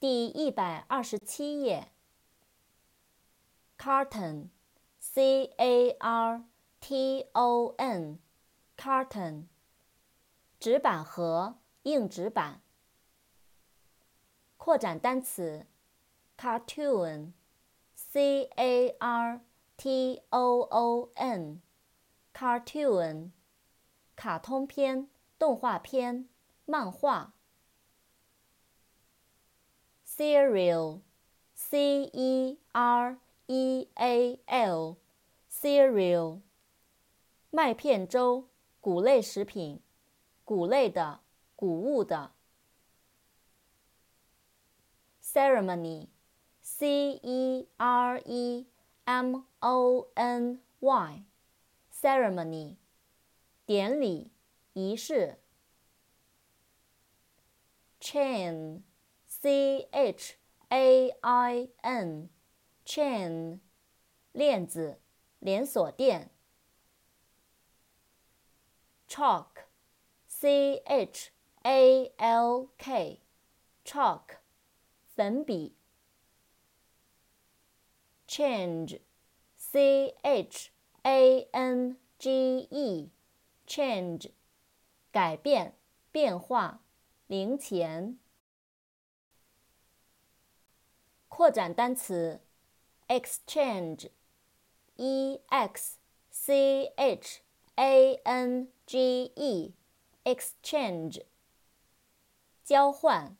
第一百二十七页。carton，c a r t o n，carton，纸板盒，硬纸板。扩展单词，cartoon，c a r t o o n，cartoon，卡通片、动画片、漫画。cereal，c e r e a l，cereal，麦片粥，谷类食品，谷类的，谷物的。ceremony，c e r e m o n y，ceremony，典礼，仪式。chain。 C H A I N，chain，链子，连锁店。chalk，C H A L K，chalk，粉笔。change，C H A N G E，change，改变，变化，零钱。扩展单词，exchange，e x c h a n g e，exchange，交换。